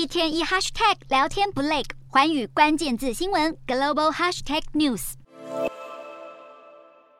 一天一 hashtag 聊天不累，寰宇关键字新闻 global hashtag news。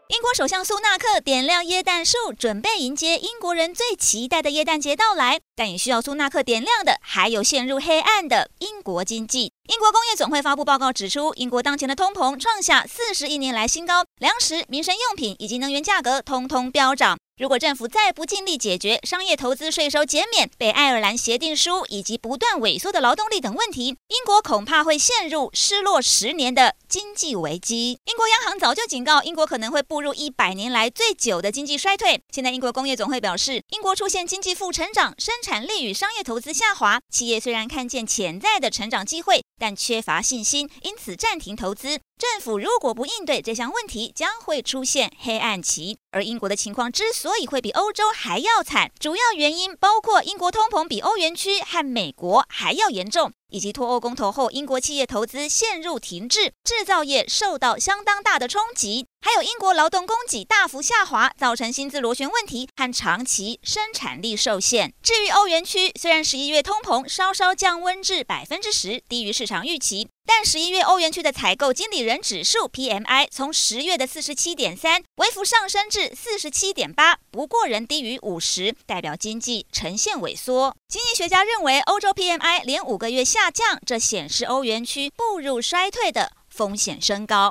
英国首相苏纳克点亮耶诞树，准备迎接英国人最期待的耶诞节到来。但也需要苏纳克点亮的，还有陷入黑暗的英国经济。英国工业总会发布报告指出，英国当前的通膨创下四十一年来新高，粮食、民生用品以及能源价格通通飙涨。如果政府再不尽力解决商业投资税收减免、被爱尔兰协定书以及不断萎缩的劳动力等问题，英国恐怕会陷入失落十年的经济危机。英国央行早就警告，英国可能会步入一百年来最久的经济衰退。现在，英国工业总会表示，英国出现经济负成长，生产力与商业投资下滑，企业虽然看见潜在的成长机会，但缺乏信心，因此暂停投资。政府如果不应对这项问题，将会出现黑暗期。而英国的情况之所所以会比欧洲还要惨，主要原因包括英国通膨比欧元区和美国还要严重。以及脱欧公投后，英国企业投资陷入停滞，制造业受到相当大的冲击，还有英国劳动供给大幅下滑，造成薪资螺旋问题和长期生产力受限。至于欧元区，虽然十一月通膨稍稍降温至百分之十，低于市场预期，但十一月欧元区的采购经理人指数 PMI 从十月的四十七点三微幅上升至四十七点八，不过仍低于五十，代表经济呈现萎缩。经济学家认为，欧洲 PMI 连五个月下降，这显示欧元区步入衰退的风险升高。